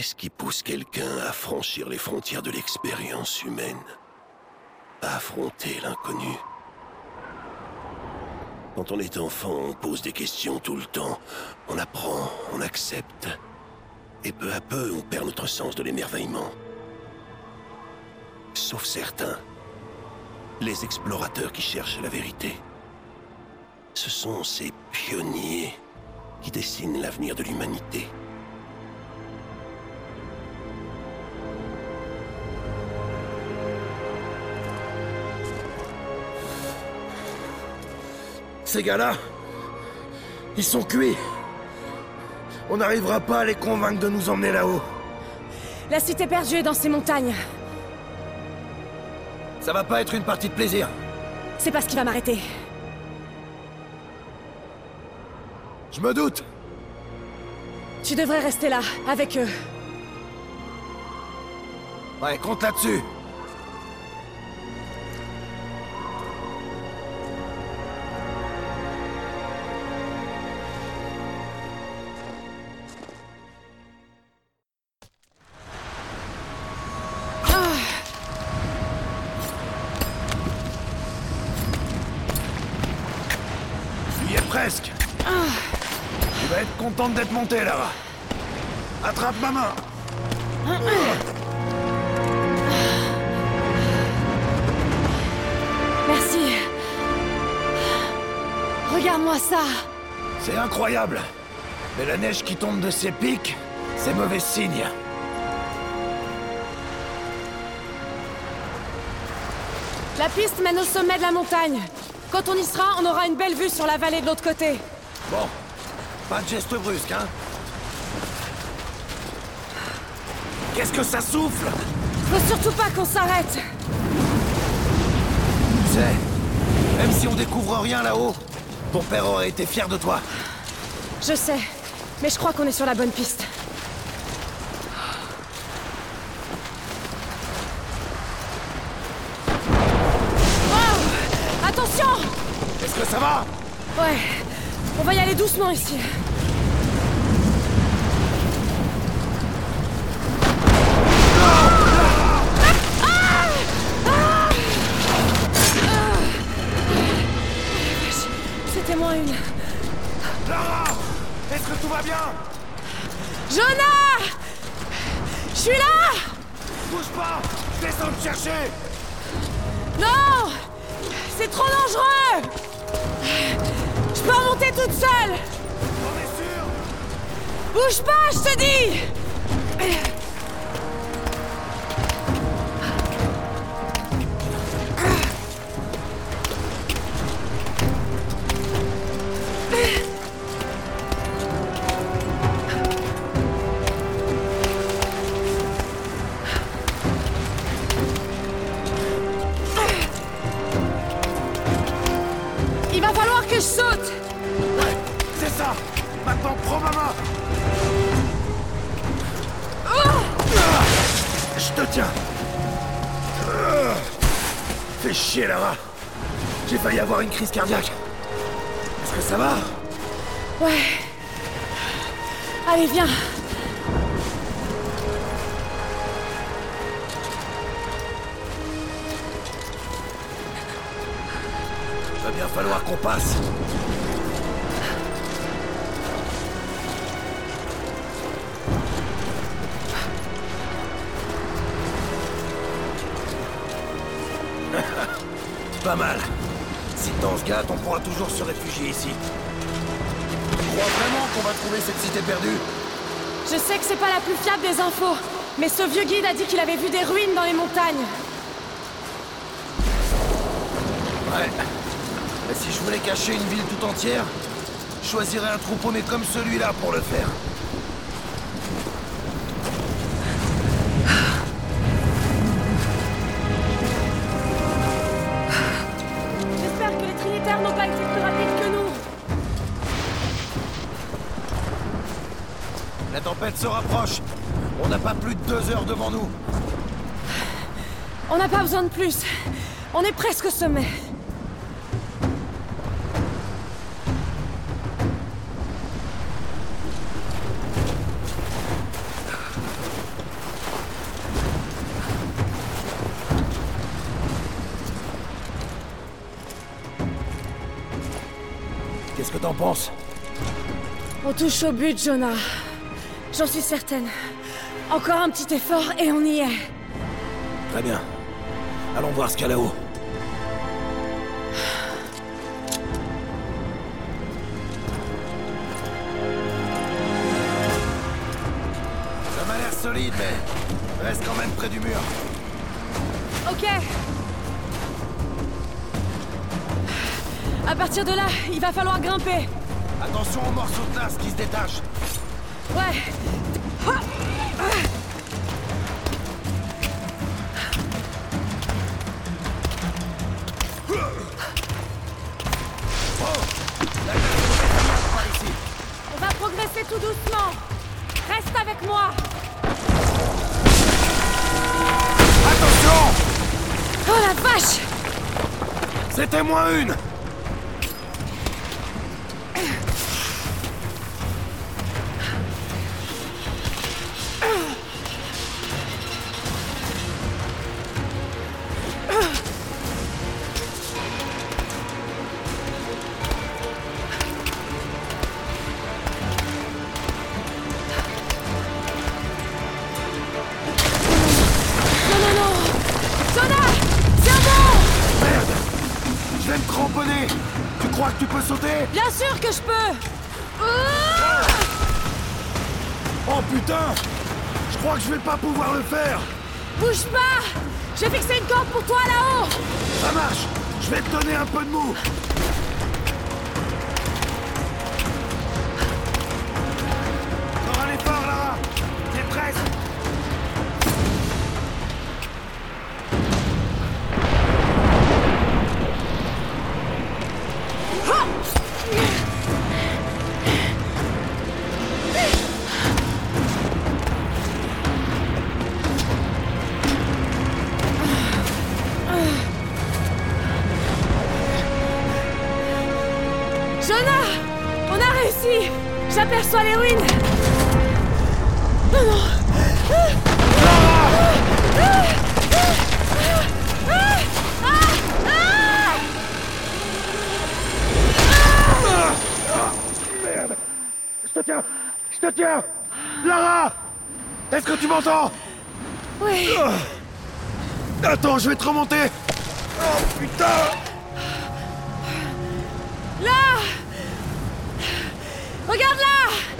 Qu'est-ce qui pousse quelqu'un à franchir les frontières de l'expérience humaine? À affronter l'inconnu? Quand on est enfant, on pose des questions tout le temps. On apprend, on accepte. Et peu à peu, on perd notre sens de l'émerveillement. Sauf certains. Les explorateurs qui cherchent la vérité. Ce sont ces pionniers qui dessinent l'avenir de l'humanité. Ces gars-là, ils sont cuits. On n'arrivera pas à les convaincre de nous emmener là-haut. La cité perdue est dans ces montagnes. Ça va pas être une partie de plaisir. C'est pas ce qui va m'arrêter. Je me doute. Tu devrais rester là, avec eux. Ouais, compte là-dessus. Contente d'être montée là. Attrape ma main. Merci. Regarde-moi ça. C'est incroyable. Mais la neige qui tombe de ces pics, c'est mauvais signe. La piste mène au sommet de la montagne. Quand on y sera, on aura une belle vue sur la vallée de l'autre côté. Bon, pas de geste brusque, hein Qu'est-ce que ça souffle? Faut surtout pas qu'on s'arrête. Tu sais, même si on découvre rien là-haut, ton père aurait été fier de toi. Je sais, mais je crois qu'on est sur la bonne piste. Oh Attention Est-ce que ça va? Ouais, on va y aller doucement ici. Moins une. Lara Est-ce que tout va bien? Jonah! Je suis là! Bouge pas Je descends te chercher. Non! C'est trop dangereux! Je peux remonter toute seule! On est sûr. Bouge pas, je te dis J'ai failli avoir une crise cardiaque. Est-ce que ça va? Ouais. Allez, viens. Va bien falloir qu'on passe. Pas mal. Si temps se gâte, on pourra toujours se réfugier ici. Tu crois vraiment qu'on va trouver cette cité perdue? Je sais que c'est pas la plus fiable des infos, mais ce vieux guide a dit qu'il avait vu des ruines dans les montagnes. Ouais. Mais si je voulais cacher une ville tout entière, je choisirais un troupeau né comme celui-là pour le faire. La tempête se rapproche. On n'a pas plus de deux heures devant nous. On n'a pas besoin de plus. On est presque au sommet. Qu'est-ce que t'en penses? On touche au but, Jonah. J'en suis certaine. Encore un petit effort et on y est. Très bien. Allons voir ce qu'il y a là-haut. Ça m'a l'air solide, mais reste quand même près du mur. Ok. À partir de là, il va falloir grimper. Attention aux morceaux de glace qui se détachent. Ouais. On va progresser tout doucement. Reste avec moi. Attention Oh la vache C'était moins une Oh putain! Je crois que je vais pas pouvoir le faire! Bouge pas! Je vais fixer une corde pour toi là-haut! Ça marche! Je vais te donner un peu de mou Jonah On a réussi. J'aperçois les ruines. Non, non Merde Je te tiens Je te tiens. Lara Est-ce que tu m'entends? Oui. Attends, je vais te remonter. Oh putain Là Regarde là